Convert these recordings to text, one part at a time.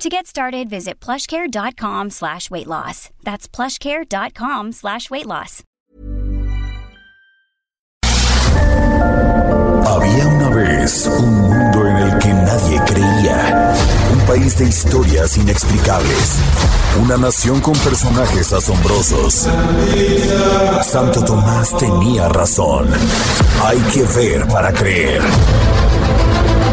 To get started, visit plushcare.com slash weight loss. That's plushcare.com slash weight loss. Había una vez un mundo en el que nadie creía. Un país de historias inexplicables. Una nación con personajes asombrosos. Santo Tomás tenía razón. Hay que ver para creer.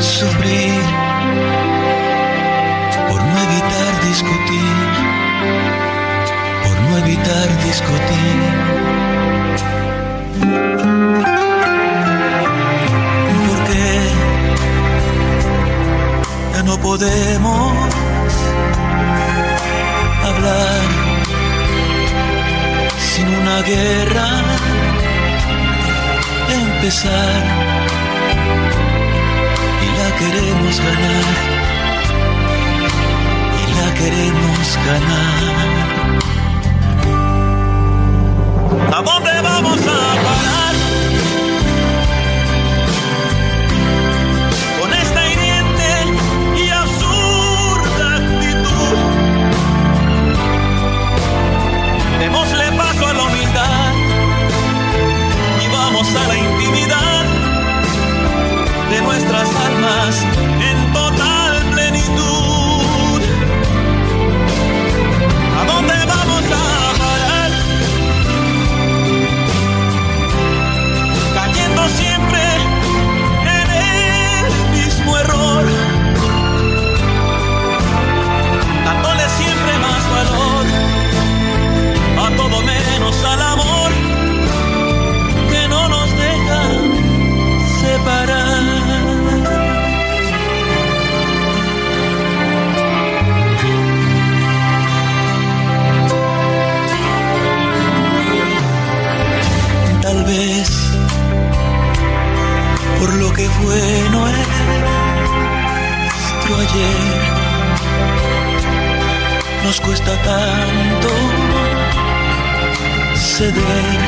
sufrir por no evitar discutir, por no evitar discutir. Porque ya no podemos hablar sin una guerra empezar queremos ganar y la queremos ganar. ¿A dónde vamos a parar? Nuestras almas en total plenitud. ¿A dónde vamos a parar? Cayendo siempre en el mismo error. Dándole siempre más valor a todo menos al amor Tal vez por lo que fue nuestro ayer. Nos cuesta tanto ceder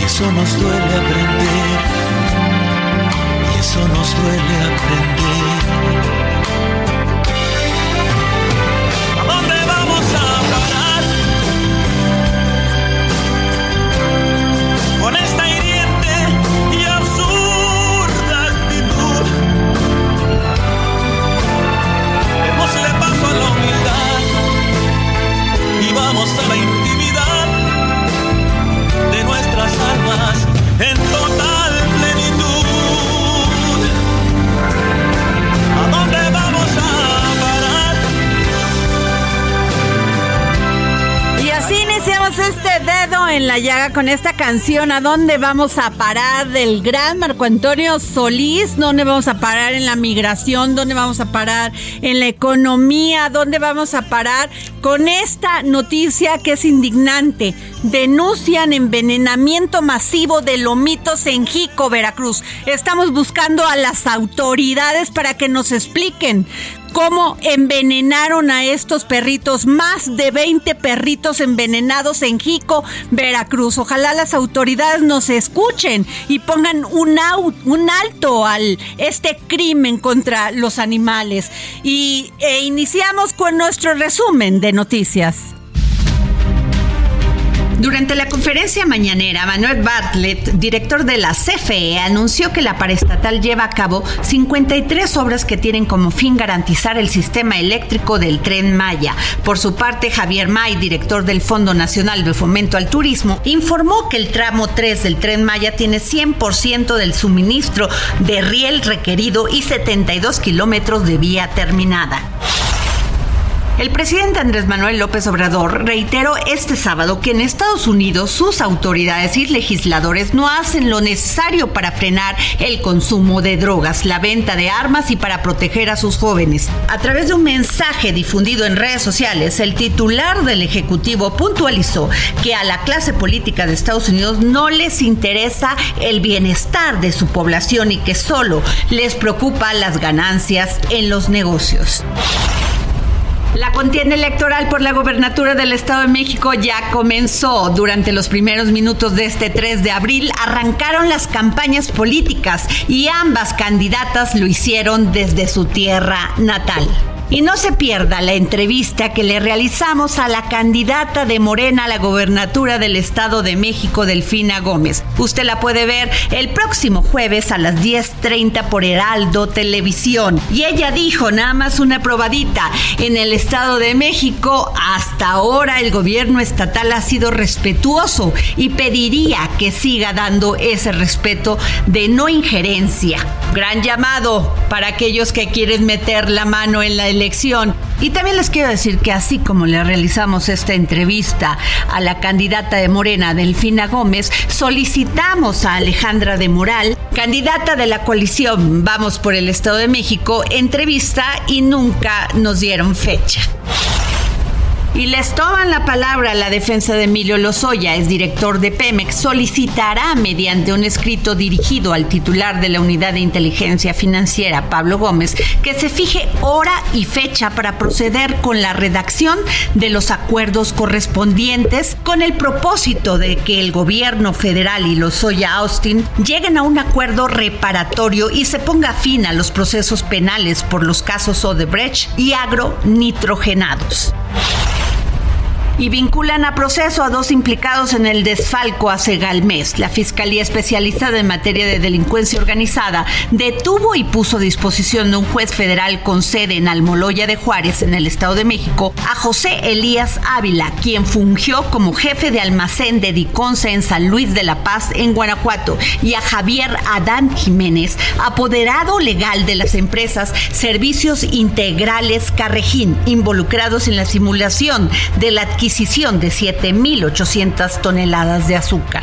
y eso nos duele aprender y eso nos duele aprender en la llaga con esta canción ¿A dónde vamos a parar? del gran Marco Antonio Solís. ¿Dónde vamos a parar en la migración? ¿Dónde vamos a parar en la economía? ¿Dónde vamos a parar con esta noticia que es indignante? Denuncian envenenamiento masivo de lomitos en Jico, Veracruz. Estamos buscando a las autoridades para que nos expliquen cómo envenenaron a estos perritos, más de 20 perritos envenenados en Jico, Veracruz. Ojalá las autoridades nos escuchen y pongan un, au- un alto al este crimen contra los animales. Y e iniciamos con nuestro resumen de noticias. Durante la conferencia mañanera, Manuel Bartlett, director de la CFE, anunció que la paraestatal lleva a cabo 53 obras que tienen como fin garantizar el sistema eléctrico del tren Maya. Por su parte, Javier May, director del Fondo Nacional de Fomento al Turismo, informó que el tramo 3 del tren Maya tiene 100% del suministro de riel requerido y 72 kilómetros de vía terminada. El presidente Andrés Manuel López Obrador reiteró este sábado que en Estados Unidos sus autoridades y legisladores no hacen lo necesario para frenar el consumo de drogas, la venta de armas y para proteger a sus jóvenes. A través de un mensaje difundido en redes sociales, el titular del Ejecutivo puntualizó que a la clase política de Estados Unidos no les interesa el bienestar de su población y que solo les preocupa las ganancias en los negocios. La contienda electoral por la gobernatura del Estado de México ya comenzó. Durante los primeros minutos de este 3 de abril arrancaron las campañas políticas y ambas candidatas lo hicieron desde su tierra natal. Y no se pierda la entrevista que le realizamos a la candidata de Morena a la gobernatura del Estado de México, Delfina Gómez. Usted la puede ver el próximo jueves a las 10.30 por Heraldo Televisión. Y ella dijo nada más una probadita. En el Estado de México, hasta ahora el gobierno estatal ha sido respetuoso y pediría que siga dando ese respeto de no injerencia. Gran llamado para aquellos que quieren meter la mano en la elección. Y también les quiero decir que así como le realizamos esta entrevista a la candidata de Morena, Delfina Gómez, solicitamos a Alejandra de Moral, candidata de la coalición Vamos por el Estado de México, entrevista y nunca nos dieron fecha. Y les toman la palabra la defensa de Emilio Lozoya, es director de Pemex, solicitará mediante un escrito dirigido al titular de la Unidad de Inteligencia Financiera, Pablo Gómez, que se fije hora y fecha para proceder con la redacción de los acuerdos correspondientes con el propósito de que el gobierno federal y Lozoya Austin lleguen a un acuerdo reparatorio y se ponga fin a los procesos penales por los casos Odebrecht y agronitrogenados y vinculan a proceso a dos implicados en el desfalco a Segalmés. La Fiscalía Especializada en Materia de Delincuencia Organizada detuvo y puso a disposición de un juez federal con sede en Almoloya de Juárez, en el Estado de México, a José Elías Ávila, quien fungió como jefe de almacén de Diconce en San Luis de la Paz, en Guanajuato, y a Javier Adán Jiménez, apoderado legal de las empresas Servicios Integrales Carrejín, involucrados en la simulación de la adquisición adquisición de 7.800 toneladas de azúcar.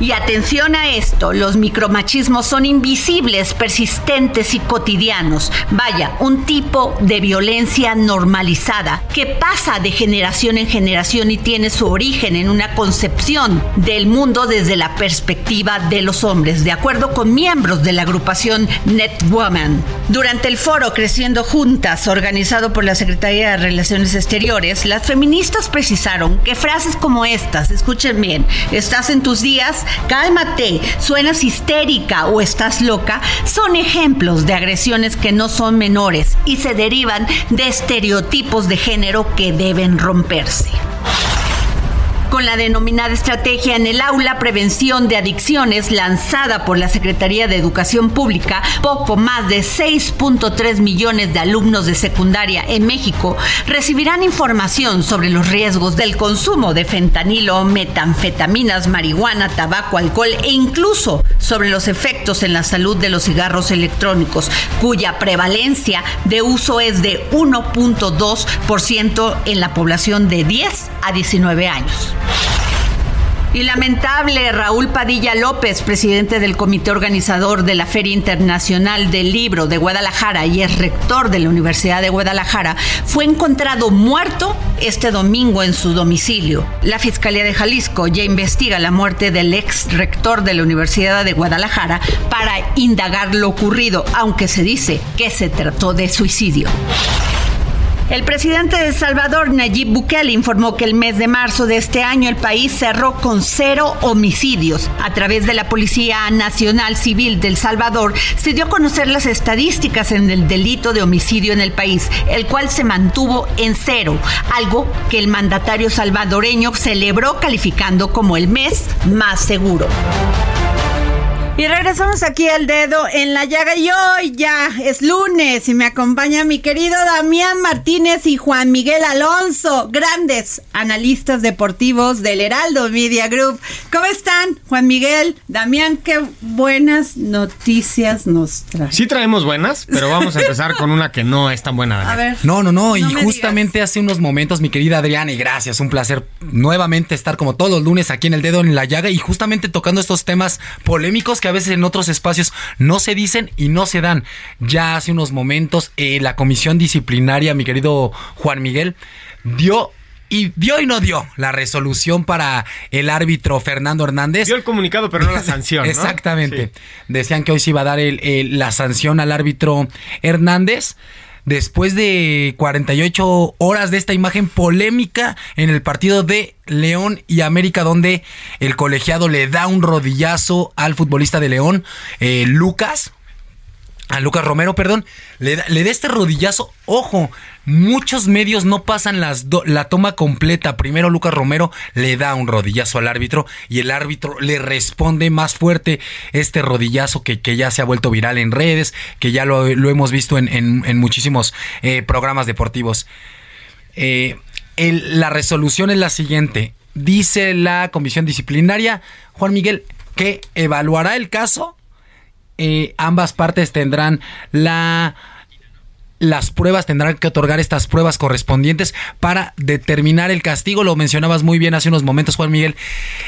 Y atención a esto, los micromachismos son invisibles, persistentes y cotidianos. Vaya, un tipo de violencia normalizada que pasa de generación en generación y tiene su origen en una concepción del mundo desde la perspectiva de los hombres, de acuerdo con miembros de la agrupación NetWoman. Durante el foro Creciendo Juntas, organizado por la Secretaría de Relaciones Exteriores, las feministas precisaron que frases como estas, escuchen bien, estás en tus días, cálmate, suenas histérica o estás loca, son ejemplos de agresiones que no son menores y se derivan de estereotipos de género que deben romperse con la denominada Estrategia en el Aula Prevención de Adicciones lanzada por la Secretaría de Educación Pública, poco más de 6.3 millones de alumnos de secundaria en México recibirán información sobre los riesgos del consumo de fentanilo, metanfetaminas, marihuana, tabaco, alcohol e incluso sobre los efectos en la salud de los cigarros electrónicos, cuya prevalencia de uso es de 1.2% en la población de 10 a 19 años. Y lamentable, Raúl Padilla López, presidente del comité organizador de la Feria Internacional del Libro de Guadalajara y es rector de la Universidad de Guadalajara, fue encontrado muerto este domingo en su domicilio. La Fiscalía de Jalisco ya investiga la muerte del ex rector de la Universidad de Guadalajara para indagar lo ocurrido, aunque se dice que se trató de suicidio. El presidente de Salvador, Nayib Bukele, informó que el mes de marzo de este año el país cerró con cero homicidios. A través de la Policía Nacional Civil del Salvador se dio a conocer las estadísticas en el delito de homicidio en el país, el cual se mantuvo en cero, algo que el mandatario salvadoreño celebró calificando como el mes más seguro. Y regresamos aquí al dedo en la llaga y hoy ya es lunes y me acompaña mi querido Damián Martínez y Juan Miguel Alonso, grandes analistas deportivos del Heraldo Media Group. ¿Cómo están, Juan Miguel? Damián, qué buenas noticias nos traen. Sí traemos buenas, pero vamos a empezar con una que no es tan buena. A ver. No, no, no, y justamente hace unos momentos, mi querida Adriana, y gracias, un placer nuevamente estar como todos los lunes aquí en el dedo en la llaga y justamente tocando estos temas polémicos que a veces en otros espacios no se dicen y no se dan. Ya hace unos momentos eh, la comisión disciplinaria, mi querido Juan Miguel, dio y dio y no dio la resolución para el árbitro Fernando Hernández. Dio el comunicado, pero no la sanción. Exactamente. Decían que hoy se iba a dar la sanción al árbitro Hernández después de 48 horas de esta imagen polémica en el partido de León y América, donde el colegiado le da un rodillazo al futbolista de León, eh, Lucas, a Lucas Romero, perdón, le da, le da este rodillazo. Ojo, muchos medios no pasan la toma completa. Primero Lucas Romero le da un rodillazo al árbitro y el árbitro le responde más fuerte este rodillazo que, que ya se ha vuelto viral en redes, que ya lo, hemos visto en, en, muchísimos eh, programas deportivos. Eh, la resolución es la siguiente. Dice la comisión disciplinaria, Juan Miguel, que evaluará el caso eh, ambas partes tendrán la las pruebas tendrán que otorgar estas pruebas correspondientes para determinar el castigo. Lo mencionabas muy bien hace unos momentos, Juan Miguel.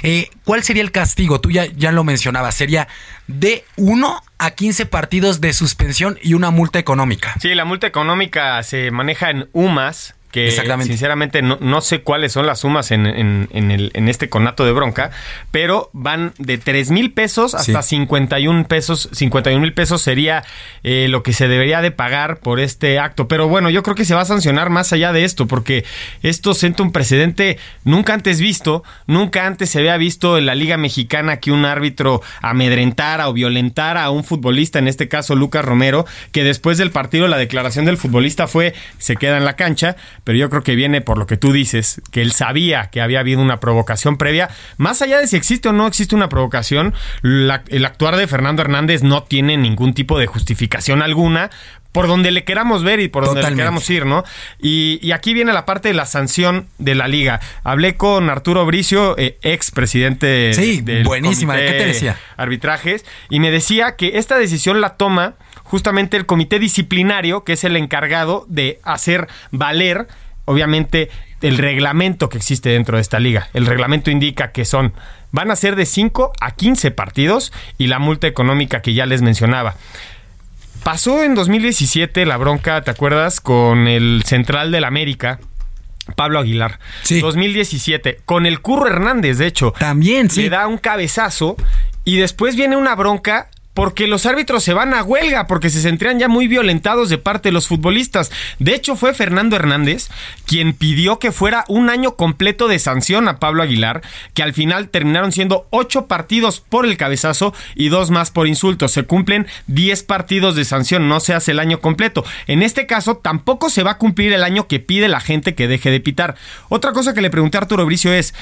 Eh, ¿Cuál sería el castigo? Tú ya, ya lo mencionabas. Sería de 1 a 15 partidos de suspensión y una multa económica. Sí, la multa económica se maneja en UMAS, que sinceramente no, sé cuáles son las sumas en, el, en, este conato de bronca, pero van de 3 mil pesos hasta 51 pesos. 51 mil pesos sería eh, lo que se debería de pagar por este acto. Pero bueno, yo creo que se va a sancionar más allá de esto, porque esto siente un precedente nunca antes visto, nunca antes se había visto en la Liga Mexicana que un árbitro amedrentara o violentara a un futbolista, en este caso Lucas Romero, que después del partido la declaración del futbolista fue se queda en la cancha, pero yo creo que viene por lo que tú dices, que él sabía que había habido una provocación previa. Más allá de si existe o no existe una provocación, el actuar de Fernando Hernández no tiene ningún tipo de justificación alguna por donde le queramos ver y por donde le queramos ir, ¿no? Y, aquí viene la parte de la sanción de la liga. Hablé con Arturo Bricio, eh, ex presidente sí, buenísima. ¿Qué te decía? Arbitrajes, y me decía que esta decisión la toma justamente el comité disciplinario, que es el encargado de hacer valer, obviamente, el reglamento que existe dentro de esta liga. El reglamento indica que son, van a ser de 5 a 15 partidos y la multa económica que ya les mencionaba. Pasó en 2017 la bronca, ¿te acuerdas? Con el central del América, Pablo Aguilar. Sí. 2017. Con el Curro Hernández, de hecho. También, sí. Le da un cabezazo y después viene una bronca porque los árbitros se van a huelga, porque se sentían ya muy violentados de parte de los futbolistas. De hecho, fue Fernando Hernández quien pidió que fuera un año completo de sanción a Pablo Aguilar, que al final terminaron siendo ocho partidos por el cabezazo y dos más por insulto. Se cumplen diez partidos de sanción, no se hace el año completo. En este caso, tampoco se va a cumplir el año que pide la gente que deje de pitar. Otra cosa que le pregunté a Arturo Bricio es,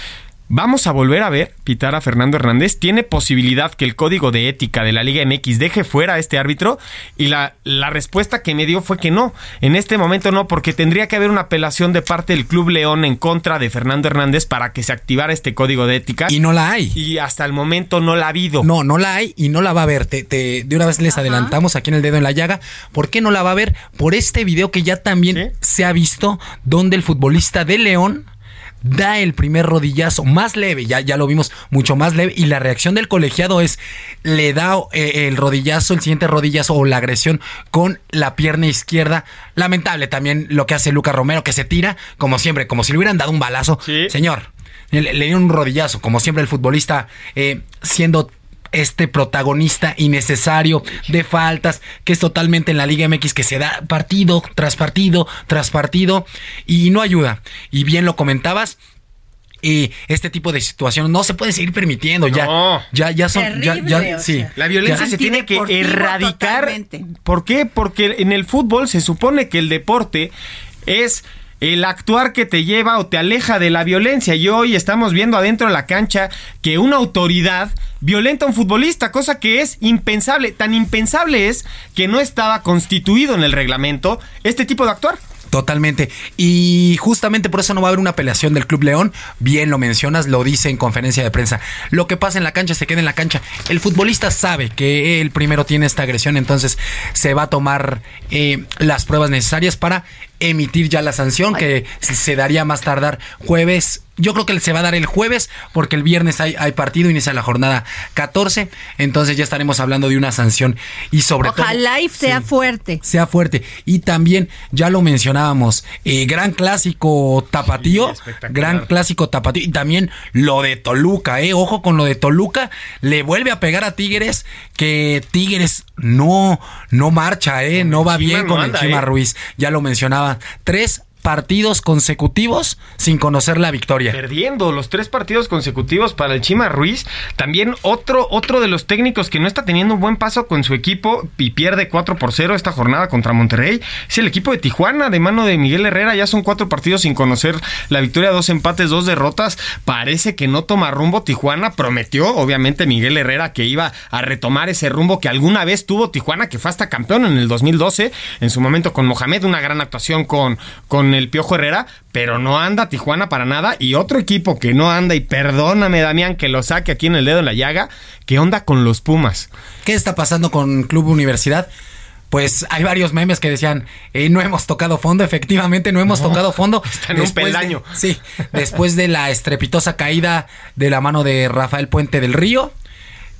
¿Vamos a volver a ver pitar a Fernando Hernández? ¿Tiene posibilidad que el código de ética de la Liga MX deje fuera a este árbitro? Y la, la, respuesta que me dio fue que no. En este momento no, porque tendría que haber una apelación de parte del Club León en contra de Fernando Hernández para que se activara este código de ética. Y no la hay. Y hasta el momento no la ha habido. No, no la hay y no la va a haber. Te, de una vez les adelantamos aquí en el dedo en la llaga. ¿Por qué no la va a ver? Por este video que ya también se ha visto donde el futbolista de León da el primer rodillazo más leve, ya, ya lo vimos mucho más leve, y la reacción del colegiado es, le da eh, el rodillazo, el siguiente rodillazo o la agresión con la pierna izquierda. Lamentable también lo que hace Lucas Romero, que se tira, como siempre, como si le hubieran dado un balazo. Señor, le, dio un rodillazo, como siempre el futbolista eh, siendo este protagonista innecesario de faltas, que es totalmente en la Liga MX, que se da partido tras partido tras partido y no ayuda. Y bien lo comentabas, y este tipo de situaciones no se puede seguir permitiendo. Ya, ya, ya son. ya, sí. La violencia se tiene que erradicar. ¿Por qué? Porque en el fútbol se supone que el deporte es el actuar que te lleva o te aleja de la violencia. Y hoy estamos viendo adentro de la cancha que una autoridad violenta a un futbolista, cosa que es impensable. Tan impensable es que no estaba constituido en el reglamento este tipo de actuar. Totalmente. Y justamente por eso no va a haber una apelación del Club León. Bien lo mencionas, lo dice en conferencia de prensa. Lo que pasa en la cancha se queda en la cancha. El futbolista sabe que él primero tiene esta agresión, entonces se va a tomar eh, las pruebas necesarias para emitir ya la sanción que se daría más tardar jueves. Yo creo que se va a dar el jueves porque el viernes hay, hay, partido, inicia la jornada 14, entonces ya estaremos hablando de una sanción y sobre todo... Ojalá sea fuerte. Sea fuerte. Y también, ya lo mencionábamos, eh, gran clásico tapatío, gran clásico tapatío. Y también lo de Toluca, eh, ojo con lo de Toluca, le vuelve a pegar a Tigres que Tigres no, no marcha, eh, no va bien con el Chima eh. Ruiz, ya lo mencionaba, tres partidos consecutivos sin conocer la victoria. Perdiendo los tres partidos consecutivos para el Chima Ruiz. También otro, otro de los técnicos que no está teniendo un buen paso con su equipo y pierde 4 por 0 esta jornada contra Monterrey. Es el equipo de Tijuana, de mano de Miguel Herrera. Ya son cuatro partidos sin conocer la victoria, dos empates, dos derrotas. Parece que no toma rumbo Tijuana. Prometió, obviamente, Miguel Herrera que iba a retomar ese rumbo que alguna vez tuvo Tijuana, que fue hasta campeón en el 2012. En su momento con Mohamed, una gran actuación con, con el Piojo Herrera, pero no anda Tijuana para nada. Y otro equipo que no anda, y perdóname, Damián, que lo saque aquí en el dedo en la llaga, ¿qué onda con los Pumas? ¿Qué está pasando con Club Universidad? pues hay varios memes que decían, eh, no hemos tocado fondo, efectivamente no hemos tocado fondo. Está en después peldaño. sí, después de la estrepitosa caída de la mano de Rafael Puente del Río,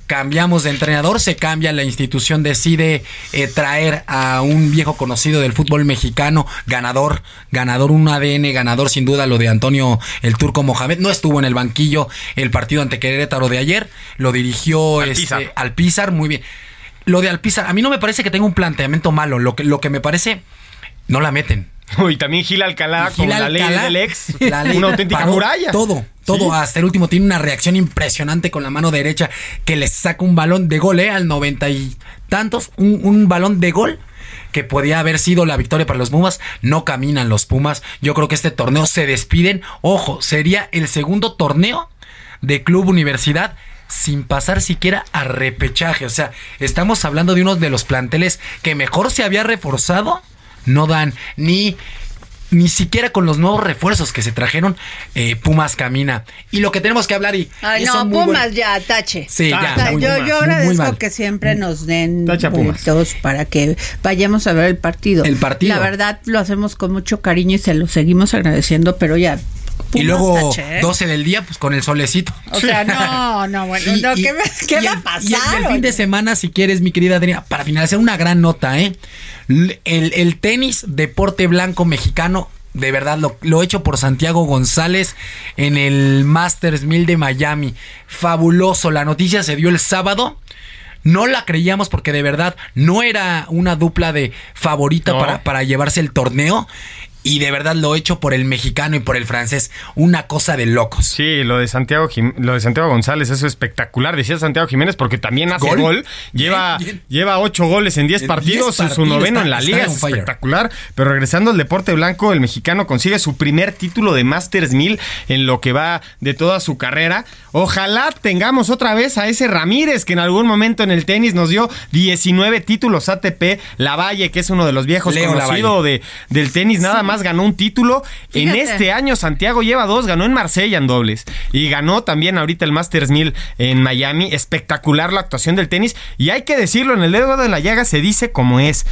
cambiamos de entrenador, se cambia, la institución decide eh, traer a un viejo conocido del fútbol mexicano, ganador, ganador, un ADN, ganador sin duda, lo de Antonio el Turco Mohamed, no estuvo en el banquillo el partido ante Querétaro de ayer, lo dirigió este, Alpizar. muy bien. Lo de Alpizar, a mí no me parece que tenga un planteamiento malo, lo que, lo que me parece, no la meten. Y también Gil Alcalá con la ley del ex, una auténtica muralla. Todo, todo hasta el último tiene una reacción impresionante con la mano derecha que le saca un balón de gol, ¿eh? Al noventa y tantos, un, balón de gol que podía haber sido la victoria para los Pumas. No caminan los Pumas. Yo creo que este torneo se despiden. Ojo, sería el segundo torneo de Club Universidad sin pasar siquiera a repechaje. O sea, estamos hablando de uno de los planteles que mejor se había reforzado. No dan ni ni siquiera con los nuevos refuerzos que se trajeron, eh, Pumas camina. Y lo que tenemos que hablar y... no, Pumas ya, tache. Sí, ya. yo, yo agradezco que siempre nos den puntos para que vayamos a ver el partido. El partido. La verdad lo hacemos con mucho cariño y se lo seguimos agradeciendo, pero ya y luego 12 ¿eh? del día, pues con el solecito. O sea, no, no, bueno, ¿qué, va a pasar? Y el, fin de semana, si quieres, mi querida Adriana, para finalizar, una gran nota, ¿eh? El, tenis deporte blanco mexicano de verdad, lo, lo, hecho por Santiago González en el Masters 1000 de Miami. Fabuloso. La noticia se dio el sábado. No la creíamos porque de verdad no era una dupla de favorita para, para llevarse el torneo y de verdad lo he hecho por el mexicano y por el francés. Una cosa de locos. Sí, lo de Santiago, lo de Santiago González, eso es espectacular. Decía Santiago Jiménez porque también hace gol. Lleva, lleva ocho goles en diez partidos, en su noveno en la liga. Es espectacular. Pero regresando al deporte blanco, el mexicano consigue su primer título de Masters 1000 en lo que va de toda su carrera. Ojalá tengamos otra vez a ese Ramírez que en algún momento en el tenis nos dio 19 títulos ATP. Lavalle, que es uno de los viejos conocidos de, del tenis, nada más ganó un título. En este año Santiago lleva dos, ganó en Marsella en dobles y ganó también ahorita el Masters 1000 en Miami. Espectacular la actuación del tenis y hay que decirlo, en el dedo de la llaga se dice como es.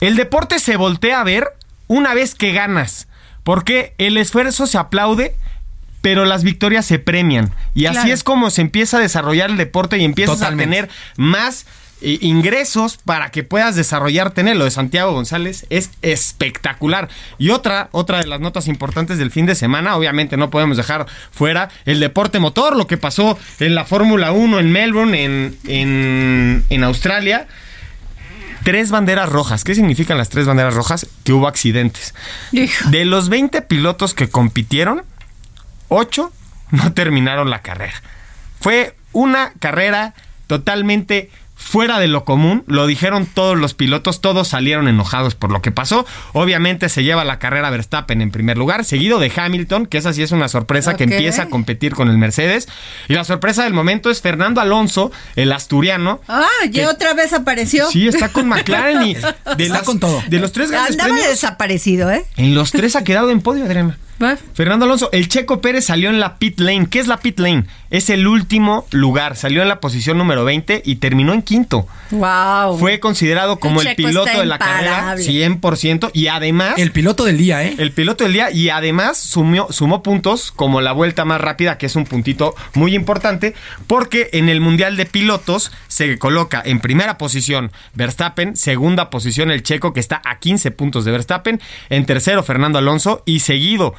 El deporte se voltea a ver una vez que ganas, porque el esfuerzo se aplaude pero las victorias se premian. Y así es como se empieza a desarrollar el deporte y empiezas a tener más ingresos para que puedas desarrollarte en él. Lo de Santiago González es espectacular. Y otra, otra de las notas importantes del fin de semana, obviamente no podemos dejar fuera el deporte motor, lo que pasó en la Fórmula 1 en Melbourne, en, en, en Australia tres banderas rojas. ¿Qué significan las tres banderas rojas? Que hubo accidentes. De los 20 pilotos que compitieron, 8 no terminaron la carrera. Fue una carrera totalmente fuera de lo común, lo dijeron todos los pilotos, todos salieron enojados por lo que pasó. Obviamente se lleva la carrera Verstappen en primer lugar, seguido de Hamilton, que esa sí es una sorpresa que empieza a competir con el Mercedes. Y la sorpresa del momento es Fernando Alonso, el asturiano. Ah, ya otra vez apareció. Sí, está con McLaren y de con todo. De los tres grandes Andaba desaparecido, ¿eh? En los tres ha quedado en podio, Adriana. Fernando Alonso, el Checo Pérez salió en la pit lane. ¿Qué es la pit lane? Es el último lugar. Salió en la posición número 20 y terminó en quinto. Wow. Fue considerado como el, piloto de la carrera 100% y además el piloto del día, ¿eh? El piloto del día y además sumió, sumó puntos como la vuelta más rápida, que es un puntito muy importante, porque en el Mundial de Pilotos se coloca en primera posición Verstappen, segunda posición el Checo que está a 15 puntos de Verstappen, en tercero Fernando Alonso y seguido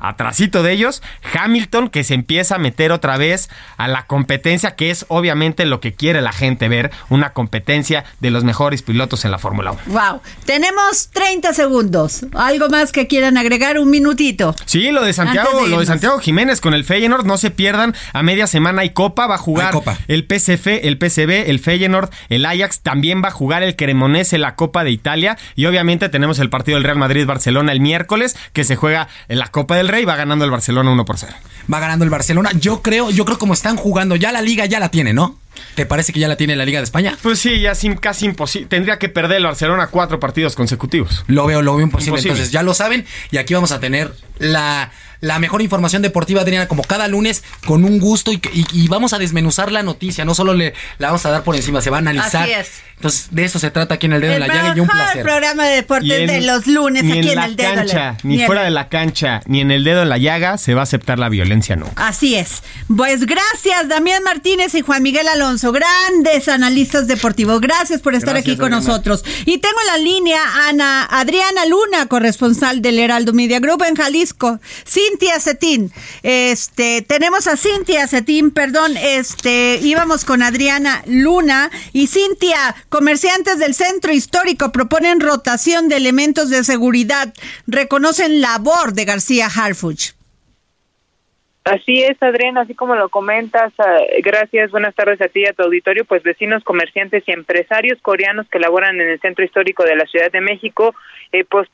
atrasito de ellos, Hamilton que se empieza a meter otra vez a la competencia, que es obviamente lo que quiere la gente ver, una competencia de los mejores pilotos en la Fórmula 1. Wow, tenemos 30 segundos. ¿Algo más que quieran agregar? Un minutito. Sí, lo de Santiago, lo de Santiago Jiménez con el Feyenoord, no se pierdan, a media semana hay Copa, va a jugar el PSF, el PSB, el Feyenoord, el Ajax, también va a jugar el Cremonese, la Copa de Italia y obviamente tenemos el partido del Real Madrid-Barcelona el miércoles que se juega en la Copa del Rey, va ganando el Barcelona 1 por 0. Va ganando el Barcelona. Yo creo, yo creo como están jugando, ya la liga ya la tiene, ¿no? ¿Te parece que ya la tiene la Liga de España? Pues sí, ya casi imposible. Tendría que perder el Barcelona cuatro partidos consecutivos. Lo veo, lo veo imposible. Entonces ya lo saben y aquí vamos a tener la, la mejor información deportiva, Adriana, como cada lunes, con un gusto y, vamos a desmenuzar la noticia. No solo le la vamos a dar por encima, se va a analizar. Así es. Entonces, de eso se trata aquí en el dedo de la llaga y un placer. El programa de deportes de los lunes aquí en, el dedo. Cancha, ni, ni fuera de la cancha, ni en el dedo en la llaga se va a aceptar la violencia nunca. Así es. Pues gracias, Damián Martínez y Juan Miguel Alonso, grandes analistas deportivos. Gracias por estar aquí con nosotros. Y tengo en la línea Ana Adriana Luna, corresponsal del Heraldo Media Group en Jalisco. Cintia Cetín. Este, tenemos a Cintia Cetín, perdón, este, íbamos con Adriana Luna y Cintia Comerciantes del centro histórico proponen rotación de elementos de seguridad. Reconocen labor de García Harfuch. Así es, Adriana, así como lo comentas, ah, gracias, buenas tardes a ti y a tu auditorio, pues vecinos, comerciantes y empresarios coreanos que laboran en el centro histórico de la Ciudad de México, eh, pues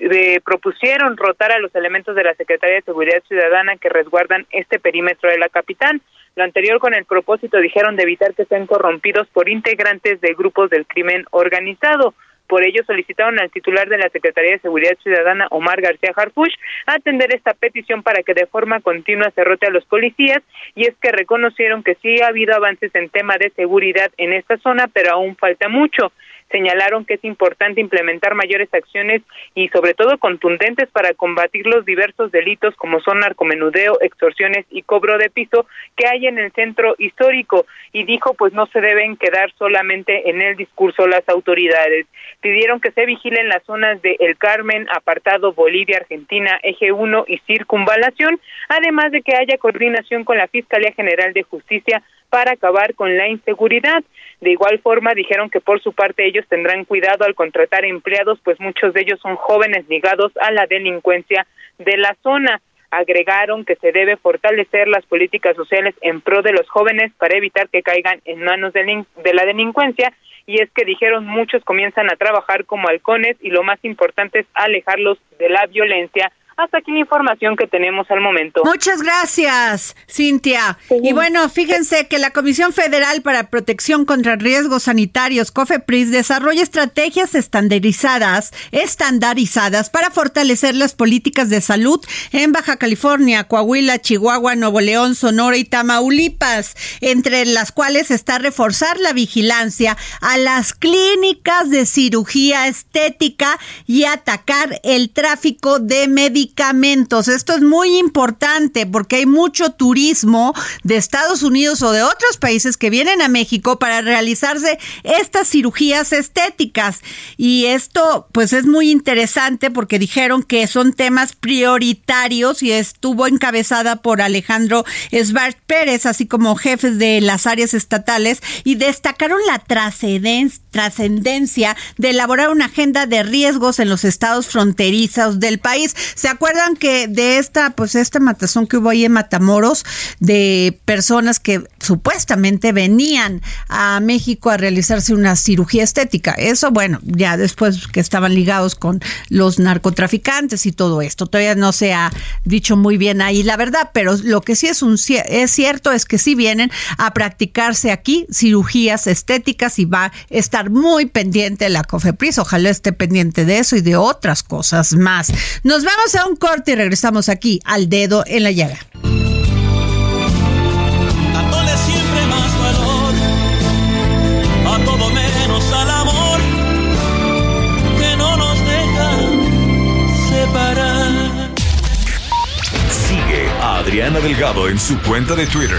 eh, propusieron rotar a los elementos de la Secretaría de Seguridad Ciudadana que resguardan este perímetro de la capital. Lo anterior con el propósito, dijeron, de evitar que sean corrompidos por integrantes de grupos del crimen organizado. Por ello solicitaron al titular de la Secretaría de Seguridad Ciudadana, Omar García Harfush, atender esta petición para que de forma continua se rote a los policías y es que reconocieron que sí ha habido avances en tema de seguridad en esta zona, pero aún falta mucho señalaron que es importante implementar mayores acciones y sobre todo contundentes para combatir los diversos delitos como son narcomenudeo, extorsiones y cobro de piso que hay en el centro histórico y dijo pues no se deben quedar solamente en el discurso las autoridades. Pidieron que se vigilen las zonas de El Carmen, apartado Bolivia, Argentina, eje 1 y circunvalación, además de que haya coordinación con la Fiscalía General de Justicia para acabar con la inseguridad. De igual forma, dijeron que por su parte ellos tendrán cuidado al contratar empleados, pues muchos de ellos son jóvenes ligados a la delincuencia de la zona. Agregaron que se debe fortalecer las políticas sociales en pro de los jóvenes para evitar que caigan en manos de, de la delincuencia y es que dijeron muchos comienzan a trabajar como halcones y lo más importante es alejarlos de la violencia hasta aquí la información que tenemos al momento. Muchas gracias, Cintia. Y bueno, fíjense que la Comisión Federal para Protección contra Riesgos Sanitarios, COFEPRIS, desarrolla estrategias estandarizadas, estandarizadas para fortalecer las políticas de salud en Baja California, Coahuila, Chihuahua, Nuevo León, Sonora y Tamaulipas, entre las cuales está reforzar la vigilancia a las clínicas de cirugía estética y atacar el tráfico de medicamentos medicamentos. Esto es muy importante porque hay mucho turismo de Estados Unidos o de otros países que vienen a México para realizarse estas cirugías estéticas. Y esto pues es muy interesante porque dijeron que son temas prioritarios y estuvo encabezada por Alejandro Svart Pérez, así como jefes de las áreas estatales y destacaron la trascendencia de elaborar una agenda de riesgos en los estados fronterizos del país. ¿Se acuerdan que de esta, pues esta matazón que hubo ahí en Matamoros de personas que supuestamente venían a México a realizarse una cirugía estética? Eso, bueno, ya después que estaban ligados con los narcotraficantes y todo esto. Todavía no se ha dicho muy bien ahí la verdad, pero lo que sí es, un, es cierto es que sí vienen a practicarse aquí cirugías estéticas y va a estar muy pendiente la COFEPRIS. Ojalá esté pendiente de eso y de otras cosas más. Nos vamos a corte y regresamos aquí al dedo en la llaga. siempre más valor a todo menos al amor que no nos deja separar. Sigue a Adriana Delgado en su cuenta de Twitter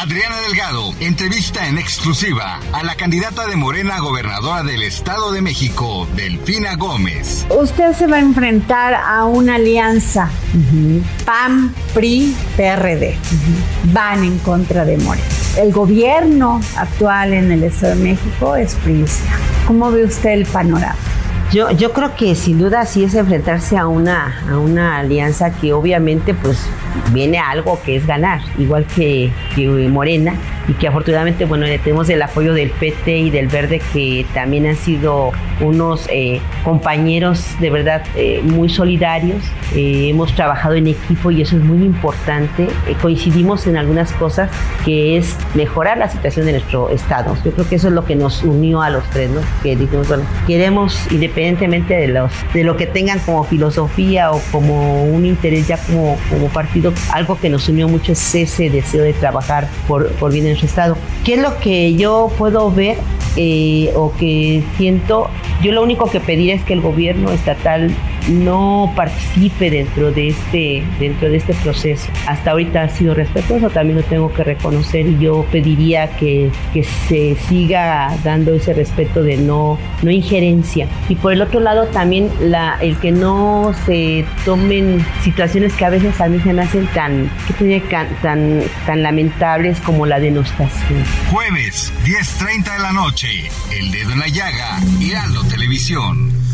Adriana Delgado entrevista en exclusiva a la candidata de Morena gobernadora del Estado de México, Delfina Gómez. Usted se va a enfrentar a una alianza PAN, PRI, PRD. Van en contra de Morena. El gobierno actual en el Estado de México es PRI. ¿Cómo ve usted el panorama? Yo, yo creo que sin duda sí es enfrentarse a una, a una alianza que obviamente pues viene a algo que es ganar, igual que, que Morena, y que afortunadamente, bueno, tenemos el apoyo del PT y del Verde, que también han sido unos eh, compañeros de verdad eh, muy solidarios. Eh, hemos trabajado en equipo y eso es muy importante. coincidimos en algunas cosas, que es mejorar la situación de nuestro Estado. Yo creo que eso es lo que nos unió a los tres, ¿no? Que dijimos, bueno, queremos, independientemente de, los, de lo que tengan como filosofía o como un interés ya como, como partido, algo que nos unió mucho es ese deseo de trabajar por, por bien estado. ¿Qué es lo que yo puedo ver eh, o que siento? Yo lo único que pediría es que el gobierno estatal no participe dentro de este dentro de este proceso. Hasta ahorita ha sido respetuoso, también lo tengo que reconocer y yo pediría que, que se siga dando ese respeto de no, no injerencia. Y por el otro lado también el que no se tomen situaciones que a veces a mí se me hacen tan, tan, tan lamentables como la denostación. Jueves, 10.30 de la noche, El Dedo en la Llaga, Heraldo Televisión.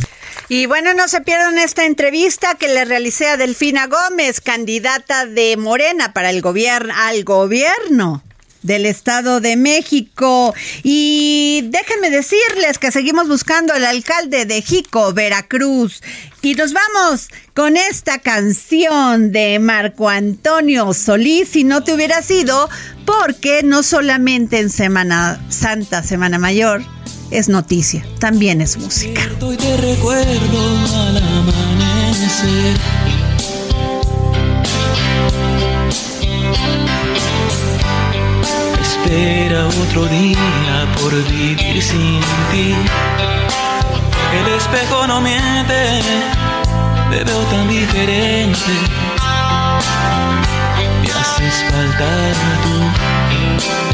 Y bueno, no se pierdan esta entrevista que le realicé a Delfina Gómez, candidata de Morena para el gobierno, al gobierno del Estado de México. Y déjenme decirles que seguimos buscando al alcalde de Jico, Veracruz. Y nos vamos con esta canción de Marco Antonio Solís, si no te hubiera sido, porque no solamente en Semana Santa, Semana Mayor, es noticia, también es música. Y te recuerdo al amanecer. Espera otro día por vivir sin ti. El espejo no miente, te veo tan diferente. Me haces faltar tú.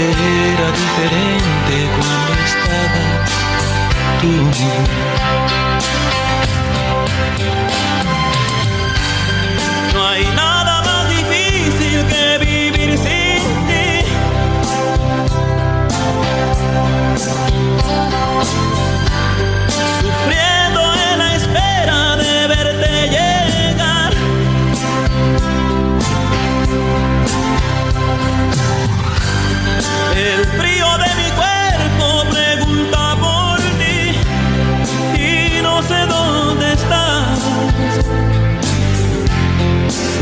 Era diferente cuando estabas tú. El frío de mi cuerpo pregunta por ti y no sé dónde estás.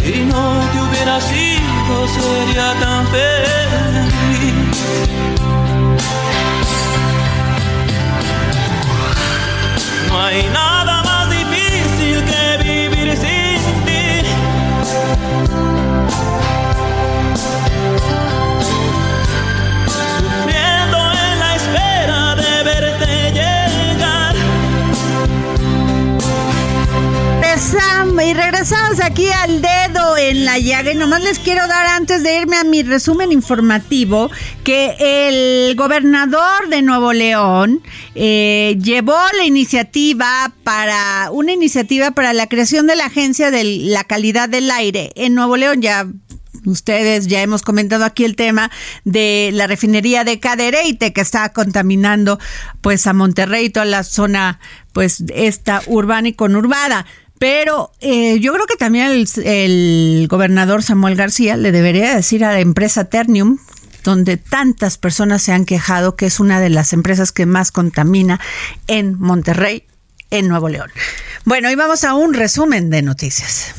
Si no te hubiera sido sería tan feliz. Aquí al dedo en la llaga. Y nomás les quiero dar antes de irme a mi resumen informativo que el gobernador de Nuevo León eh, llevó la iniciativa para una iniciativa para la creación de la agencia de la calidad del aire en Nuevo León. Ya Ustedes ya hemos comentado aquí el tema de la refinería de Cadereyte que está contaminando pues a Monterrey, toda la zona pues esta urbana y conurbada. Pero eh, yo creo que también el, el gobernador Samuel García le debería decir a la empresa Ternium, donde tantas personas se han quejado que es una de las empresas que más contamina en Monterrey, en Nuevo León. Bueno, y vamos a un resumen de noticias.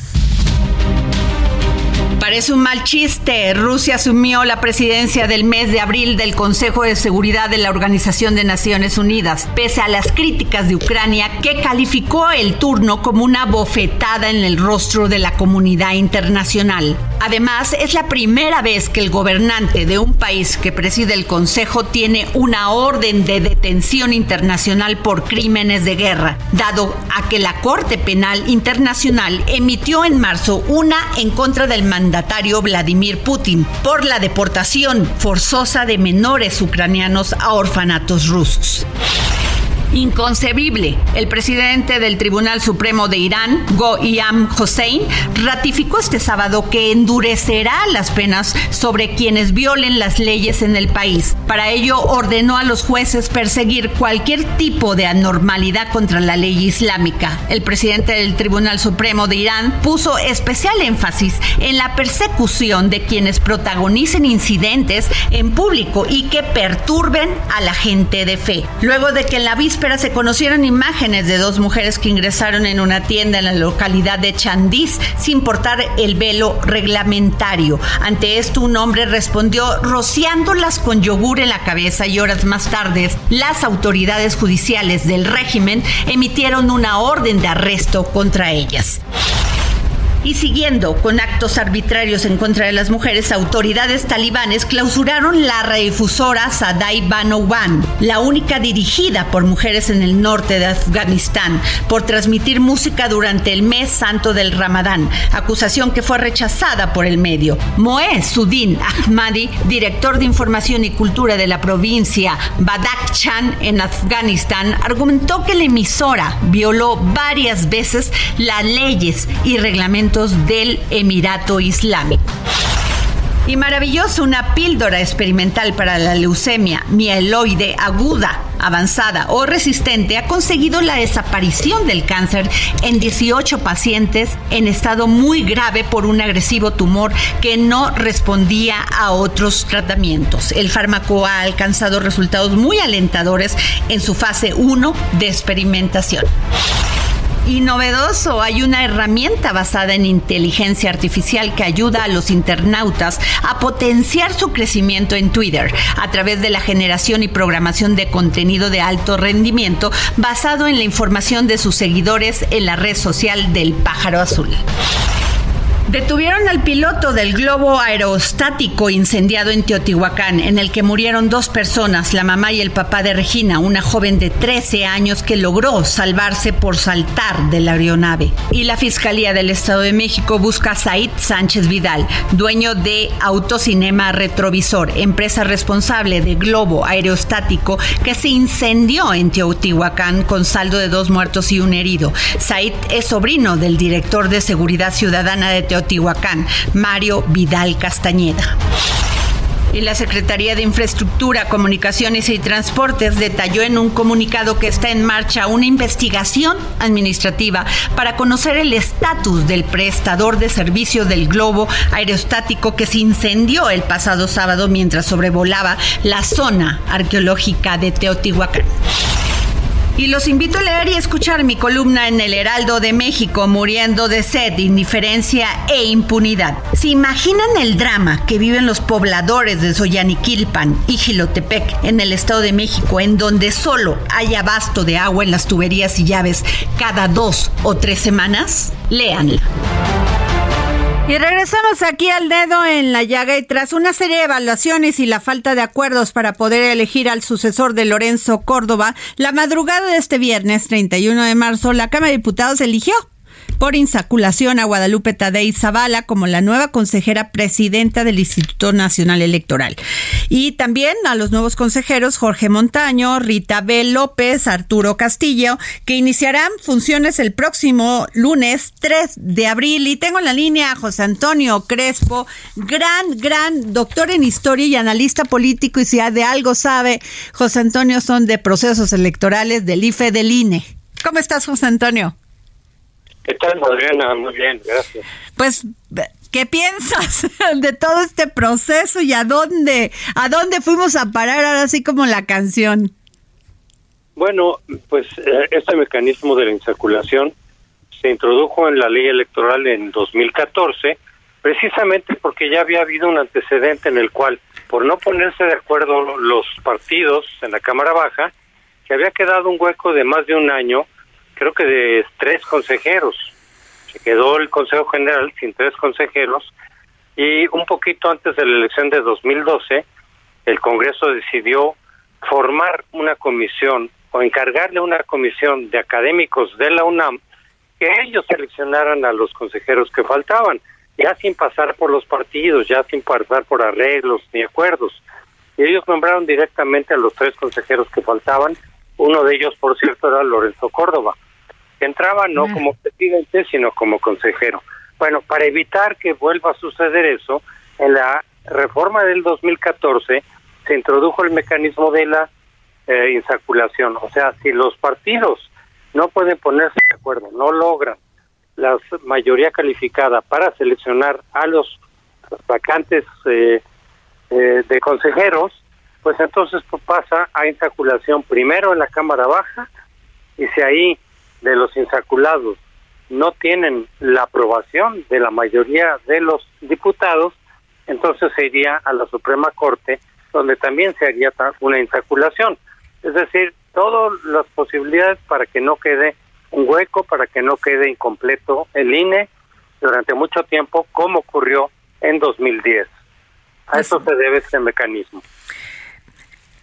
Parece un mal chiste. Rusia asumió la presidencia del mes de abril del Consejo de Seguridad de la Organización de Naciones Unidas, pese a las críticas de Ucrania, que calificó el turno como una bofetada en el rostro de la comunidad internacional. Además, es la primera vez que el gobernante de un país que preside el Consejo tiene una orden de detención internacional por crímenes de guerra, dado a que la Corte Penal Internacional emitió en marzo una en contra del mandatario Vladimir Putin por la deportación forzosa de menores ucranianos a orfanatos rusos. Inconcebible. El presidente del Tribunal Supremo de Irán, Goyam Hossein, ratificó este sábado que endurecerá las penas sobre quienes violen las leyes en el país. Para ello, ordenó a los jueces perseguir cualquier tipo de anormalidad contra la ley islámica. El presidente del Tribunal Supremo de Irán puso especial énfasis en la persecución de quienes protagonicen incidentes en público y que perturben a la gente de fe. Luego de que en la se conocieron imágenes de dos mujeres que ingresaron en una tienda en la localidad de Chandís sin portar el velo reglamentario. Ante esto, un hombre respondió rociándolas con yogur en la cabeza y horas más tarde, las autoridades judiciales del régimen emitieron una orden de arresto contra ellas. Y siguiendo con actos arbitrarios en contra de las mujeres, autoridades talibanes clausuraron la redifusora Sadai Banowan, la única dirigida por mujeres en el norte de Afganistán, por transmitir música durante el mes santo del Ramadán, acusación que fue rechazada por el medio. Moe Sudin Ahmadi, director de información y cultura de la provincia Badakhshan en Afganistán, argumentó que la emisora violó varias veces las leyes y reglamentos del Emirato Islámico. Y maravilloso, una píldora experimental para la leucemia mieloide aguda, avanzada o resistente ha conseguido la desaparición del cáncer en 18 pacientes en estado muy grave por un agresivo tumor que no respondía a otros tratamientos. El fármaco ha alcanzado resultados muy alentadores en su fase 1 de experimentación y novedoso. Hay una herramienta basada en inteligencia artificial que ayuda a los internautas a potenciar su crecimiento en Twitter a través de la generación y programación de contenido de alto rendimiento basado en la información de sus seguidores en la red social del pájaro azul. Detuvieron al piloto del globo aerostático incendiado en Teotihuacán, en el que murieron dos personas, la mamá y el papá de Regina, una joven de 13 años que logró salvarse por saltar de la aeronave. Y la Fiscalía del Estado de México busca a Said Sánchez Vidal, dueño de Autocinema Retrovisor, empresa responsable de globo aerostático que se incendió en Teotihuacán con saldo de dos muertos y un herido. Said es sobrino del director de Seguridad Ciudadana de Teotihuacán Teotihuacán, Mario Vidal Castañeda. Y la Secretaría de Infraestructura, Comunicaciones y Transportes detalló en un comunicado que está en marcha una investigación administrativa para conocer el estatus del prestador de servicio del globo aerostático que se incendió el pasado sábado mientras sobrevolaba la zona arqueológica de Teotihuacán. Y los invito a leer y escuchar mi columna en el Heraldo de México, Muriendo de sed, indiferencia e impunidad. ¿Se imaginan el drama que viven los pobladores de Soyaniquilpan y Gilotepec en el Estado de México, en donde solo hay abasto de agua en las tuberías y llaves cada dos o tres semanas? Léanla. Y regresamos aquí al dedo en la llaga y tras una serie de evaluaciones y la falta de acuerdos para poder elegir al sucesor de Lorenzo Córdoba, la madrugada de este viernes 31 de marzo, la Cámara de Diputados eligió por insaculación a Guadalupe Tadei Zavala como la nueva consejera presidenta del Instituto Nacional Electoral. Y también a los nuevos consejeros Jorge Montaño, Rita B. López, Arturo Castillo, que iniciarán funciones el próximo lunes 3 de abril. Y tengo en la línea a José Antonio Crespo, gran, gran doctor en historia y analista político. Y si de algo sabe, José Antonio son de procesos electorales del IFE del INE. ¿Cómo estás, José Antonio? ¿Qué tal, Adriana? Muy bien, gracias. Pues, ¿qué piensas de todo este proceso y a dónde, a dónde fuimos a parar ahora así como la canción? Bueno, pues eh, este mecanismo de la insaculación se introdujo en la ley electoral en 2014, precisamente porque ya había habido un antecedente en el cual, por no ponerse de acuerdo los partidos en la Cámara Baja, que había quedado un hueco de más de un año creo que de tres consejeros. Se quedó el Consejo General sin tres consejeros y un poquito antes de la elección de 2012, el Congreso decidió formar una comisión o encargarle una comisión de académicos de la UNAM que ellos seleccionaran a los consejeros que faltaban, ya sin pasar por los partidos, ya sin pasar por arreglos ni acuerdos. Y ellos nombraron directamente a los tres consejeros que faltaban. Uno de ellos, por cierto, era Lorenzo Córdoba entraba no como presidente, sino como consejero. Bueno, para evitar que vuelva a suceder eso, en la reforma del 2014 se introdujo el mecanismo de la eh, insaculación. O sea, si los partidos no pueden ponerse de acuerdo, no logran la mayoría calificada para seleccionar a los vacantes eh, eh, de consejeros, pues entonces pasa a insaculación primero en la Cámara Baja y si ahí de los insaculados no tienen la aprobación de la mayoría de los diputados, entonces se iría a la Suprema Corte, donde también se haría una insaculación. Es decir, todas las posibilidades para que no quede un hueco, para que no quede incompleto el INE durante mucho tiempo, como ocurrió en 2010. A eso se debe este mecanismo.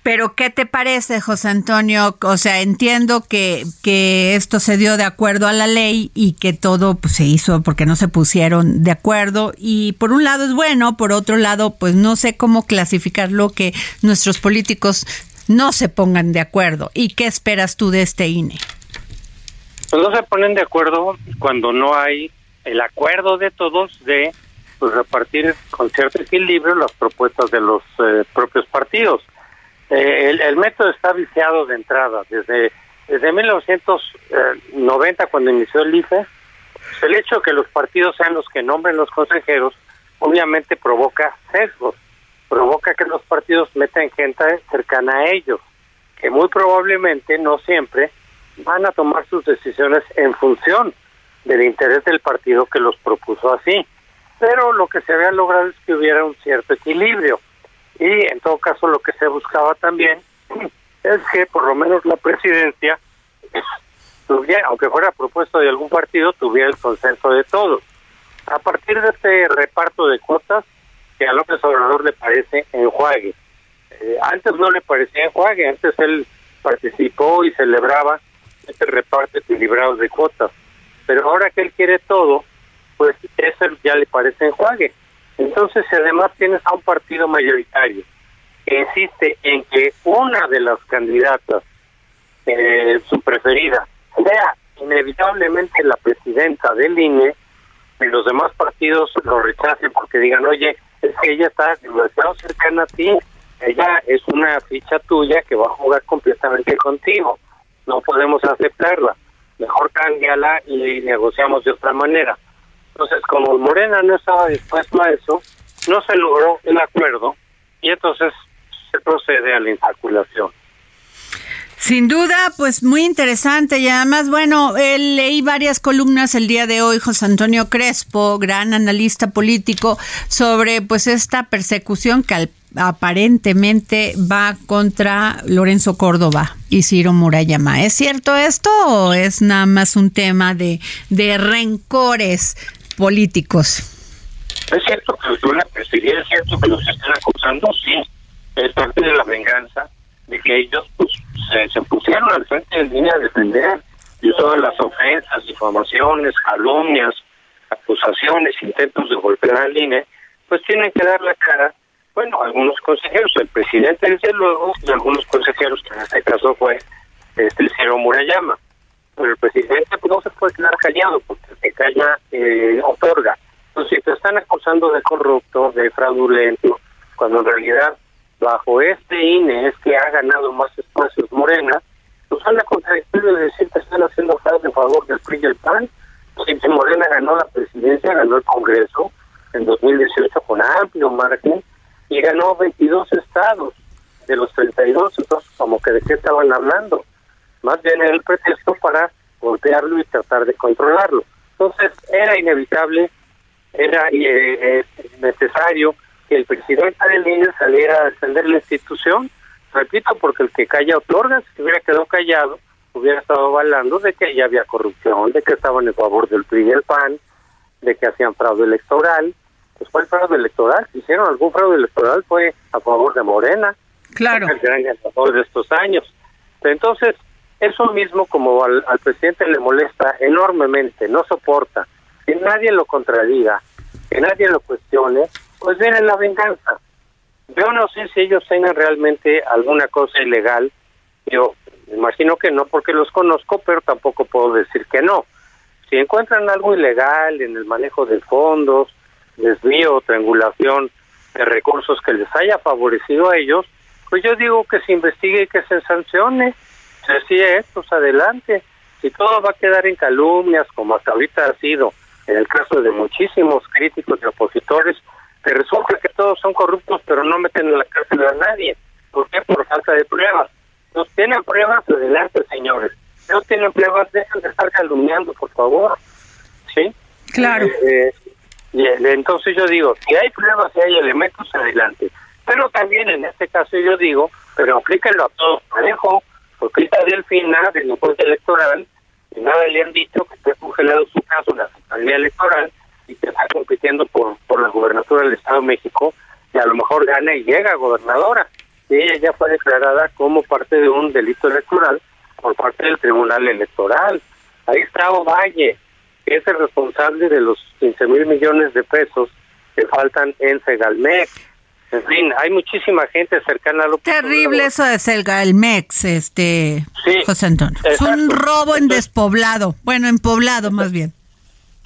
Pero ¿qué te parece, José Antonio? O sea, entiendo que, que esto se dio de acuerdo a la ley y que todo pues, se hizo porque no se pusieron de acuerdo. Y por un lado es bueno, por otro lado, pues no sé cómo clasificarlo que nuestros políticos no se pongan de acuerdo. ¿Y qué esperas tú de este INE? Pues no se ponen de acuerdo cuando no hay el acuerdo de todos de pues, repartir con cierto equilibrio las propuestas de los eh, propios partidos eh, el, método está viciado de entrada. Desde, desde 1990, cuando inició el IFE, pues, el hecho de que los partidos sean los que nombren los consejeros, obviamente provoca sesgos, provoca que los partidos metan gente cercana a ellos, que muy probablemente, no siempre, van a tomar sus decisiones en función del interés del partido que los propuso así. Pero lo que se había logrado es que hubiera un cierto equilibrio y en todo caso lo que se buscaba también es que por lo menos la presidencia tuviera, aunque fuera propuesto de algún partido, tuviera el consenso de todos. A partir de este reparto de cuotas, que a López Obrador le parece enjuague. Eh, antes no le parecía enjuague, antes él participó y celebraba este reparto equilibrado de cuotas. Pero ahora que él quiere todo, pues eso ya le parece enjuague. Entonces, además tienes a un partido mayoritario que insiste en que una de las candidatas, eh, su preferida, sea inevitablemente la presidenta del INE, y los demás partidos lo rechacen porque digan, oye, es que ella está demasiado cercana a ti, ella es una ficha tuya que va a jugar completamente contigo, no podemos aceptarla, mejor cámbiala y negociamos de otra manera. Entonces, como Morena no estaba dispuesto a eso, no se logró el acuerdo y entonces se procede a la insaculación. Sin duda, pues muy interesante y además, bueno, leí varias columnas el día de hoy, José Antonio Crespo, gran analista político, sobre pues esta persecución que aparentemente va contra Lorenzo Córdoba y Ciro Murayama. ¿Es cierto esto o es nada más un tema de, de rencores políticos. Es cierto que perseguir, es cierto que los están acusando, sí. Es parte de la venganza de que ellos pues, se, pusieron al frente del línea a defender y todas las ofensas, difamaciones, calumnias, acusaciones, intentos de golpear al INE, pues tienen que dar la cara, bueno, algunos consejeros, el presidente desde luego, y algunos consejeros, que en este caso fue este, el Murayama pero el presidente pues, no se puede quedar callado porque se calla eh, otorga. Entonces, si te están acusando de corrupto, de fraudulento, cuando en realidad bajo este INE es que ha ganado más espacios Morena, pues la contradictorio de decir que están haciendo fraude en favor del PRI y el PAN. Si Morena ganó la presidencia, ganó el Congreso en 2018 con amplio margen y ganó 22 estados de los 32, entonces como que de qué estaban hablando más bien era el pretexto para golpearlo y tratar de controlarlo. Entonces era inevitable, era eh, eh, necesario que el presidente del INE saliera a defender la institución, repito, porque el que calla otorga, si hubiera quedado callado, hubiera estado avalando de que ya había corrupción, de que estaban en favor del PRI y el PAN, de que hacían fraude electoral. Pues fue el fraude electoral, si hicieron algún fraude electoral fue a favor de Morena. Claro. El gran ganador de estos años. Entonces, eso mismo como al, presidente le molesta enormemente, no soporta que nadie lo contradiga, que nadie lo cuestione, pues viene la venganza. Yo no sé si ellos tengan realmente alguna cosa ilegal, yo imagino que no porque los conozco, pero tampoco puedo decir que no. Si encuentran algo ilegal en el manejo de fondos, desvío triangulación de recursos que les haya favorecido a ellos, pues yo digo que se investigue y que se sancione así es, pues adelante. Si todo va a quedar en calumnias, como hasta ahorita ha sido, en el caso de muchísimos críticos y opositores, que resulta que todos son corruptos, pero no meten en la cárcel a nadie. ¿Por qué? Por falta de pruebas. No tienen pruebas, adelante, señores. No tienen pruebas, dejen de estar calumniando, por favor. ¿Sí? Claro. Eh, eh, entonces yo digo, si hay pruebas, si hay elementos, adelante. Pero también en este caso yo digo, pero aplíquenlo a todos parejo porque Delfina, de la Corte Electoral, nada le han dicho que está congelado su caso en la Secretaría Electoral y que está compitiendo por, por la gobernatura del Estado de México y a lo mejor gana y llega gobernadora. Y ella ya fue declarada como parte de un delito electoral por parte del Tribunal Electoral. Ahí está Ovalle, que es el responsable de los 15 mil millones de pesos que faltan en Segalmex en fin, hay muchísima gente cercana a lo Terrible eso de Segalmex, este, José Antonio. Es un robo en despoblado, bueno, en poblado más bien.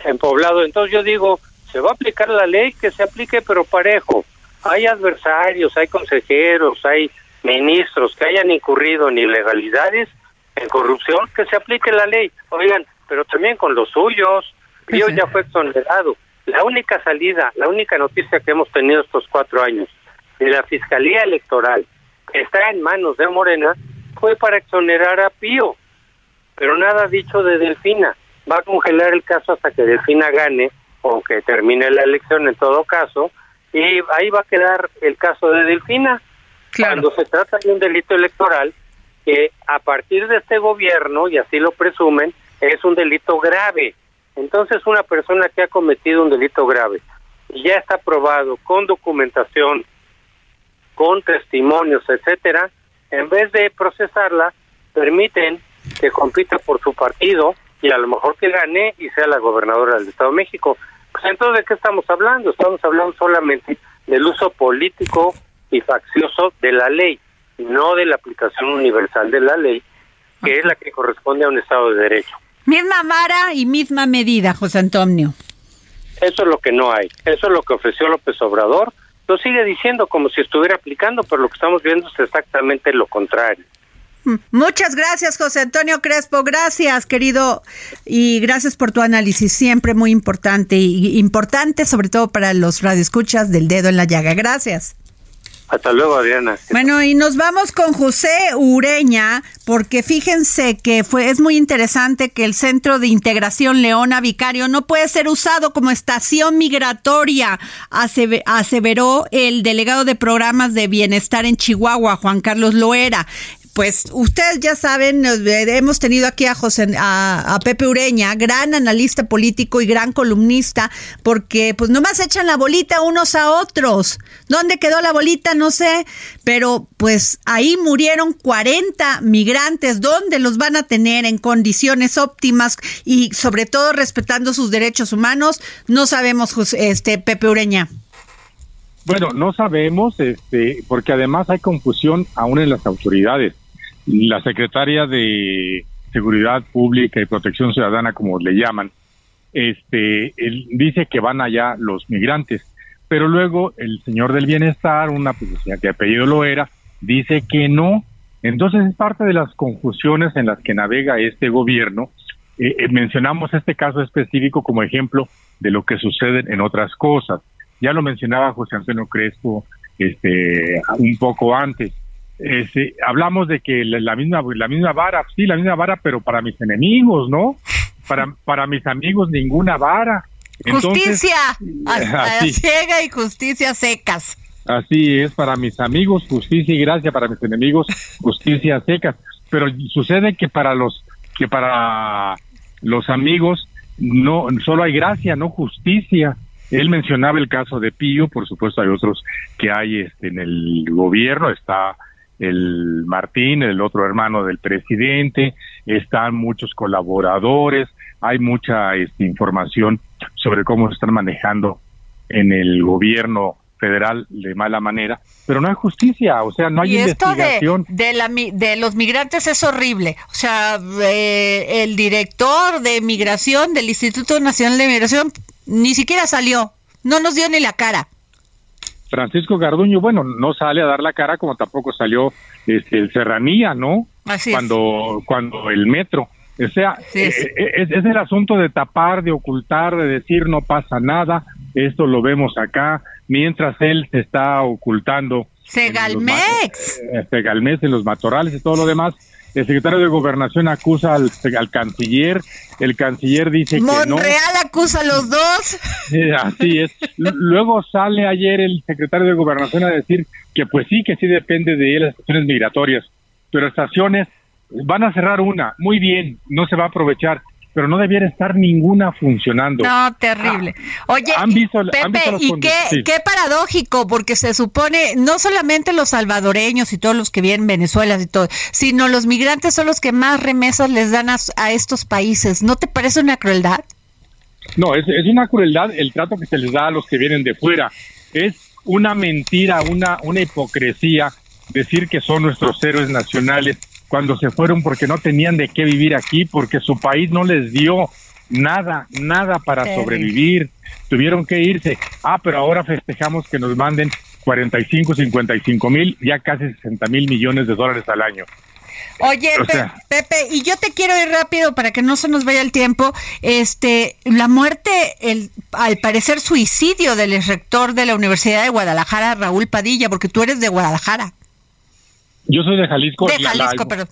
En poblado, entonces yo digo, se va a aplicar la ley, que se aplique pero parejo. Hay adversarios, hay consejeros, hay ministros que hayan incurrido en ilegalidades, en corrupción, que se aplique la ley. Oigan, pero también con los suyos. Yo ya fue exonerado. La única salida, la única noticia que hemos tenido estos cuatro años de la Fiscalía Electoral, que está en manos de Morena, fue para exonerar a Pío. Pero nada dicho de Delfina. Va a congelar el caso hasta que Delfina gane o que termine la elección en todo caso, y ahí va a quedar el caso de Delfina. Cuando se trata de un delito electoral, que a partir de este gobierno, y así lo presumen, es un delito grave. Entonces, una persona que ha cometido un delito grave y ya está probado con documentación, con testimonios, etcétera, en vez de procesarla, permiten que compita por su partido y a lo mejor que gane y sea la gobernadora del Estado de México. Pues entonces, ¿de qué estamos hablando? Estamos hablando solamente del uso político y faccioso de la ley, no de la aplicación universal de la ley, que es la que corresponde a un Estado de Derecho. Misma vara y misma medida, José Antonio. Eso es lo que no hay. Eso es lo que ofreció López Obrador. Lo sigue diciendo como si estuviera aplicando, pero lo que estamos viendo es exactamente lo contrario. Mm, muchas gracias, José Antonio Crespo. Gracias, querido. Y gracias por tu análisis, siempre muy importante y importante, sobre todo para los radioescuchas del dedo en la llaga. Gracias. Hasta luego, Adriana. Bueno, y nos vamos con José Ureña, porque fíjense que fue es muy interesante que el Centro de Integración Leona Vicario no puede ser usado como estación migratoria, aseveró el delegado de programas de bienestar en Chihuahua, Juan Carlos Loera pues ustedes ya saben, hemos tenido aquí a José, a, Pepe Ureña, gran analista político y gran columnista, porque pues nomás echan la bolita unos a otros. ¿Dónde quedó la bolita? No sé, pero pues ahí murieron 40 migrantes. ¿Dónde los van a tener en condiciones óptimas y sobre todo respetando sus derechos humanos? No sabemos, este Pepe Ureña. Bueno, no sabemos, este, porque además hay confusión aún en las autoridades la secretaria de Seguridad Pública y Protección Ciudadana, como le llaman, este, dice que van allá los migrantes, pero luego el señor del bienestar, una policía que apellido lo era, dice que no. Entonces es parte de las confusiones en las que navega este gobierno. Eh, eh, mencionamos este caso específico como ejemplo de lo que sucede en otras cosas. Ya lo mencionaba José Antonio Crespo este, un poco antes este, hablamos de que la, misma la misma vara, sí, la misma vara, pero para mis enemigos, ¿no? Para, para mis amigos ninguna vara. justicia, ciega y justicia secas. Así es, para mis amigos justicia y gracia, para mis enemigos justicia secas. Pero sucede que para los que para los amigos no solo hay gracia, no justicia. Él mencionaba el caso de Pío, por supuesto hay otros que hay este, en el gobierno, está el Martín, el otro hermano del presidente, están muchos colaboradores, hay mucha este, información sobre cómo se están manejando en el gobierno federal de mala manera, pero no hay justicia, o sea, no hay y investigación. Esto de, la, de los migrantes es horrible. O sea, eh, el director de migración del Instituto Nacional de Migración ni siquiera salió, no nos dio ni la cara. Francisco Garduño, bueno, no sale a dar la cara como tampoco salió este, el Serranía, ¿no? Así cuando, cuando el metro. O sea, eh, eh, es. el asunto de tapar, de ocultar, de decir no pasa nada, esto lo vemos acá, mientras él se está ocultando. Segalmex. En Segalmex, en los matorrales y todo lo demás el secretario de Gobernación acusa al, canciller, el canciller dice que no. Monreal acusa a los dos. así es. Luego sale ayer el secretario de Gobernación a decir que pues sí, que sí depende de él las estaciones migratorias, pero estaciones van a cerrar una, muy bien, no se va a aprovechar. Pero no debiera estar ninguna funcionando. No, terrible. Oye, Pepe, y qué, qué paradójico, porque se supone no solamente los salvadoreños y todos los que vienen Venezuela y todo, sino los migrantes son los que más remesas les dan a, a estos países. ¿No te parece una crueldad? No, es, es una crueldad el trato que se les da a los que vienen de fuera. Es una mentira, una, una hipocresía decir que son nuestros héroes nacionales cuando se fueron porque no tenían de qué vivir aquí, porque su país no les dio nada, nada para sobrevivir. Tuvieron que irse. Ah, pero ahora festejamos que nos manden 45, 55 mil, ya casi 60 mil millones de dólares al año. Oye, Pepe, y yo te quiero ir rápido para que no se nos vaya el tiempo. Este, la muerte, el, al parecer suicidio del rector de la Universidad de Guadalajara, Raúl Padilla, porque tú eres de Guadalajara. Yo soy de Jalisco. De Jalisco, pero...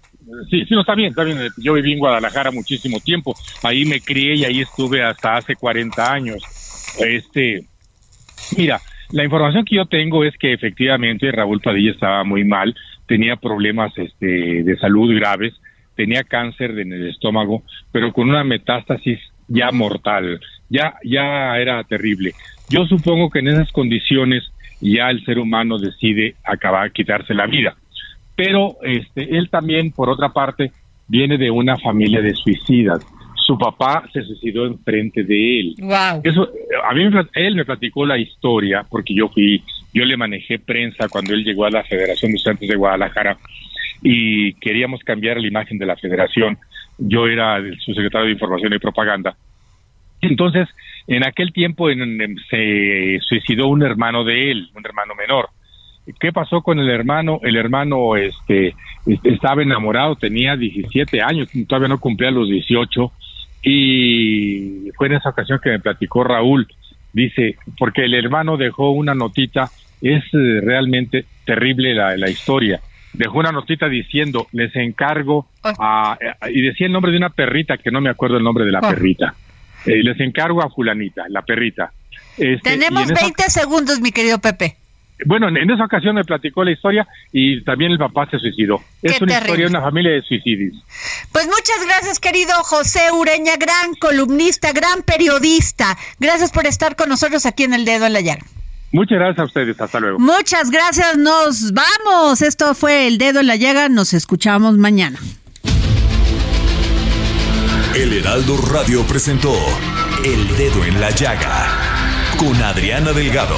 Sí, sí, no, está bien, está bien. Yo viví en Guadalajara muchísimo tiempo. Ahí me crié y ahí estuve hasta hace 40 años. Este, mira, la información que yo tengo es que efectivamente Raúl Padilla estaba muy mal, tenía problemas este, de salud graves, tenía cáncer en el estómago, pero con una metástasis ya mortal, ya, ya era terrible. Yo supongo que en esas condiciones ya el ser humano decide acabar, quitarse la vida. Pero este, él también, por otra parte, viene de una familia de suicidas. Su papá se suicidó enfrente de él. Wow. Eso, a mí él me platicó la historia porque yo fui yo le manejé prensa cuando él llegó a la Federación de Estudiantes de Guadalajara y queríamos cambiar la imagen de la federación. Yo era su secretario de Información y Propaganda. Entonces, en aquel tiempo se suicidó un hermano de él, un hermano menor. ¿Qué pasó con el hermano? El hermano este, estaba enamorado, tenía 17 años, todavía no cumplía los 18 y fue en esa ocasión que me platicó Raúl, dice, porque el hermano dejó una notita es eh, realmente terrible la, la, historia. Dejó una notita diciendo, les encargo, a, y decía el nombre de una perrita, que no me acuerdo el nombre de la perrita. Eh, les encargo a fulanita, la perrita. Este, Tenemos 20 segundos, mi querido Pepe. Bueno, en esa ocasión me platicó la historia y también el papá se suicidó. Es una historia de una familia de suicidios. Pues muchas gracias, querido José Ureña, gran columnista, gran periodista. Gracias por estar con nosotros aquí en El Dedo en la Llaga. Muchas gracias a ustedes, hasta luego. Muchas gracias, nos vamos. Esto fue El Dedo en la Llaga, nos escuchamos mañana. El Heraldo Radio presentó El Dedo en la Llaga con Adriana Delgado.